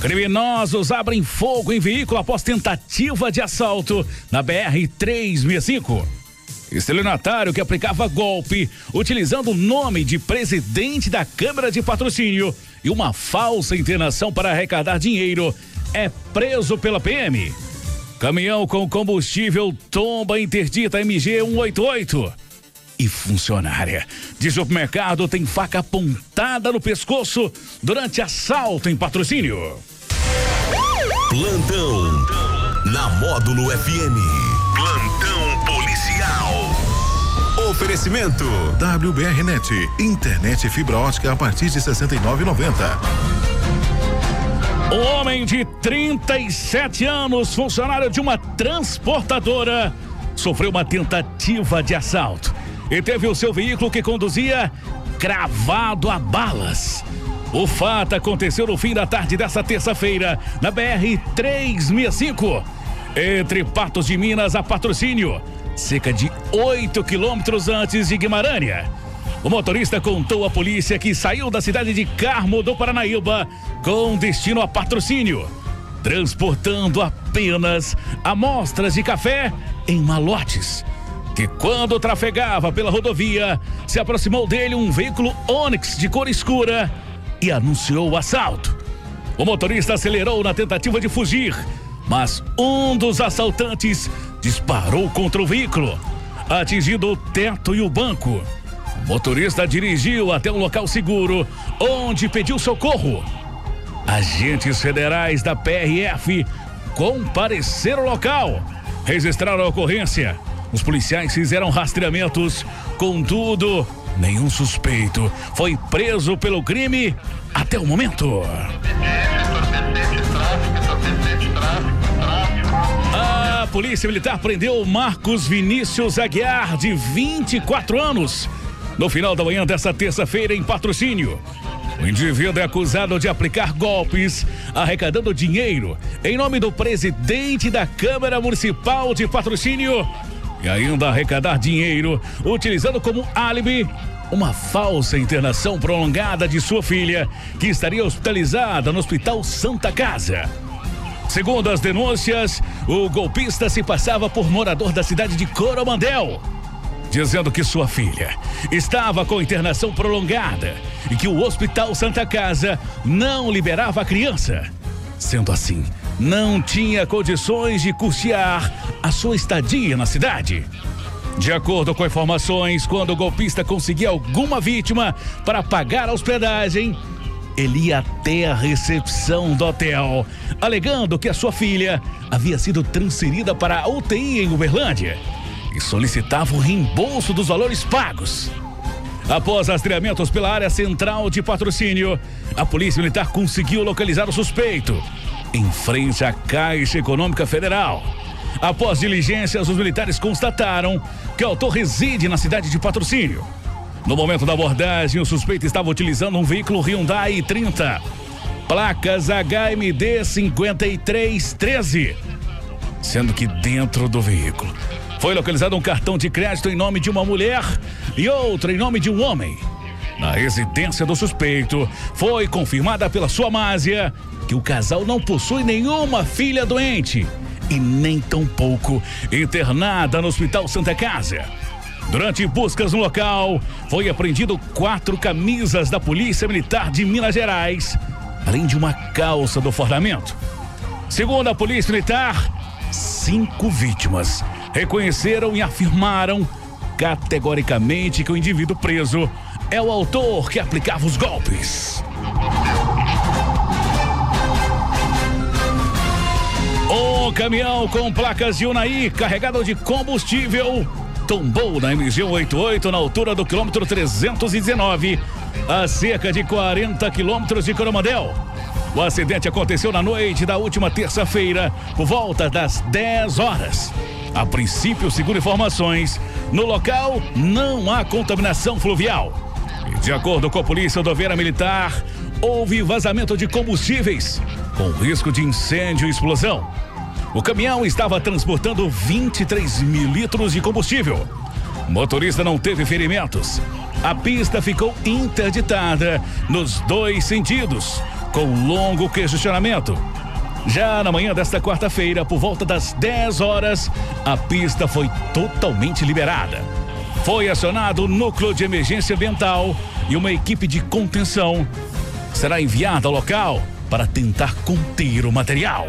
Criminosos abrem fogo em veículo após tentativa de assalto na BR-365. Estelionatário que aplicava golpe utilizando o nome de presidente da Câmara de Patrocínio e uma falsa internação para arrecadar dinheiro é preso pela PM. Caminhão com combustível tomba interdita MG 188 e funcionária de supermercado tem faca apontada no pescoço durante assalto em patrocínio. Plantão na Módulo FM. Plantão policial. Oferecimento WBRnet, internet fibra ótica a partir de 69,90. O homem de 37 anos, funcionário de uma transportadora, sofreu uma tentativa de assalto e teve o seu veículo que conduzia cravado a balas. O fato aconteceu no fim da tarde desta terça-feira, na BR 365, entre Patos de Minas a Patrocínio, cerca de 8 quilômetros antes de Guimarães. O motorista contou à polícia que saiu da cidade de Carmo do Paranaíba com destino a patrocínio, transportando apenas amostras de café em malotes que quando trafegava pela rodovia, se aproximou dele um veículo Onix de cor escura e anunciou o assalto. O motorista acelerou na tentativa de fugir, mas um dos assaltantes disparou contra o veículo, atingindo o teto e o banco. O motorista dirigiu até um local seguro, onde pediu socorro. Agentes federais da PRF compareceram ao local, registraram a ocorrência os policiais fizeram rastreamentos, contudo, nenhum suspeito foi preso pelo crime até o momento. A Polícia Militar prendeu Marcos Vinícius Aguiar, de 24 anos, no final da manhã dessa terça-feira em patrocínio. O indivíduo é acusado de aplicar golpes, arrecadando dinheiro em nome do presidente da Câmara Municipal de Patrocínio, ainda arrecadar dinheiro, utilizando como álibi uma falsa internação prolongada de sua filha, que estaria hospitalizada no Hospital Santa Casa. Segundo as denúncias, o golpista se passava por morador da cidade de Coromandel, dizendo que sua filha estava com internação prolongada e que o Hospital Santa Casa não liberava a criança. Sendo assim, não tinha condições de custear a sua estadia na cidade. De acordo com informações, quando o golpista conseguia alguma vítima para pagar a hospedagem, ele ia até a recepção do hotel, alegando que a sua filha havia sido transferida para a UTI em Uberlândia e solicitava o reembolso dos valores pagos. Após rastreamentos pela área central de patrocínio, a Polícia Militar conseguiu localizar o suspeito em frente à Caixa Econômica Federal. Após diligências, os militares constataram que o autor reside na cidade de patrocínio. No momento da abordagem, o suspeito estava utilizando um veículo Hyundai 30, placas HMD 5313, sendo que dentro do veículo foi localizado um cartão de crédito em nome de uma mulher e outro em nome de um homem. Na residência do suspeito, foi confirmada pela sua másia que o casal não possui nenhuma filha doente e nem tampouco internada no Hospital Santa Casa. Durante buscas no local, foi apreendido quatro camisas da Polícia Militar de Minas Gerais, além de uma calça do fardamento. Segundo a Polícia Militar, cinco vítimas reconheceram e afirmaram categoricamente que o indivíduo preso é o autor que aplicava os golpes. Um caminhão com placas de Unai carregado de combustível tombou na MG 88 na altura do quilômetro 319, a cerca de 40 quilômetros de Coromandel. O acidente aconteceu na noite da última terça-feira, por volta das 10 horas. A princípio, segundo informações, no local não há contaminação fluvial. De acordo com a Polícia Rodoviária Militar, houve vazamento de combustíveis, com risco de incêndio e explosão. O caminhão estava transportando 23 mil litros de combustível. O motorista não teve ferimentos. A pista ficou interditada nos dois sentidos, com longo questionamento. Já na manhã desta quarta-feira, por volta das 10 horas, a pista foi totalmente liberada. Foi acionado o núcleo de emergência ambiental e uma equipe de contenção será enviada ao local para tentar conter o material.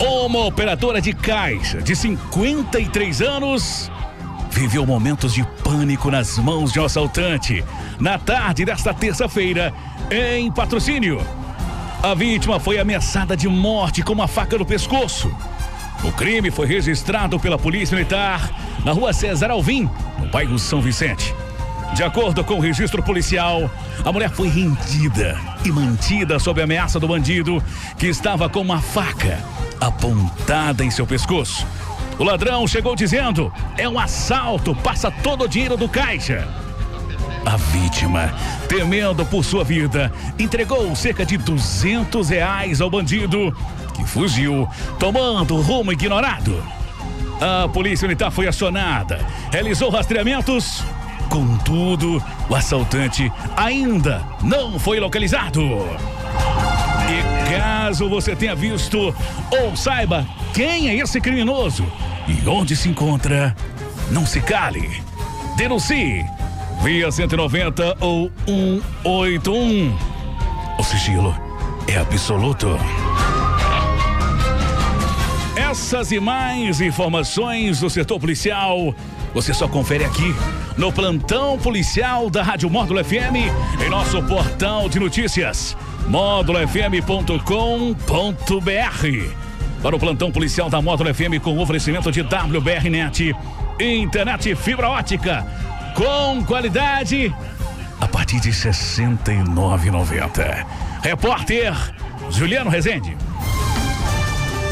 Uma operadora de caixa de 53 anos viveu momentos de pânico nas mãos de um assaltante na tarde desta terça-feira em patrocínio. A vítima foi ameaçada de morte com uma faca no pescoço. O crime foi registrado pela Polícia Militar na rua César Alvim, no bairro São Vicente. De acordo com o registro policial, a mulher foi rendida e mantida sob ameaça do bandido, que estava com uma faca apontada em seu pescoço. O ladrão chegou dizendo: é um assalto, passa todo o dinheiro do caixa. A vítima, temendo por sua vida, entregou cerca de 200 reais ao bandido, que fugiu, tomando rumo ignorado. A polícia militar foi acionada, realizou rastreamentos Contudo, o assaltante ainda não foi localizado. E caso você tenha visto ou saiba quem é esse criminoso e onde se encontra, não se cale. Denuncie via 190 ou 181. O sigilo é absoluto. Essas e mais informações do setor policial você só confere aqui no plantão policial da Rádio Módulo FM em nosso portal de notícias módulofm.com.br. Para o plantão policial da Módulo FM com oferecimento de WBRnet, internet fibra ótica com qualidade a partir de R$ 69,90. Repórter Juliano Rezende.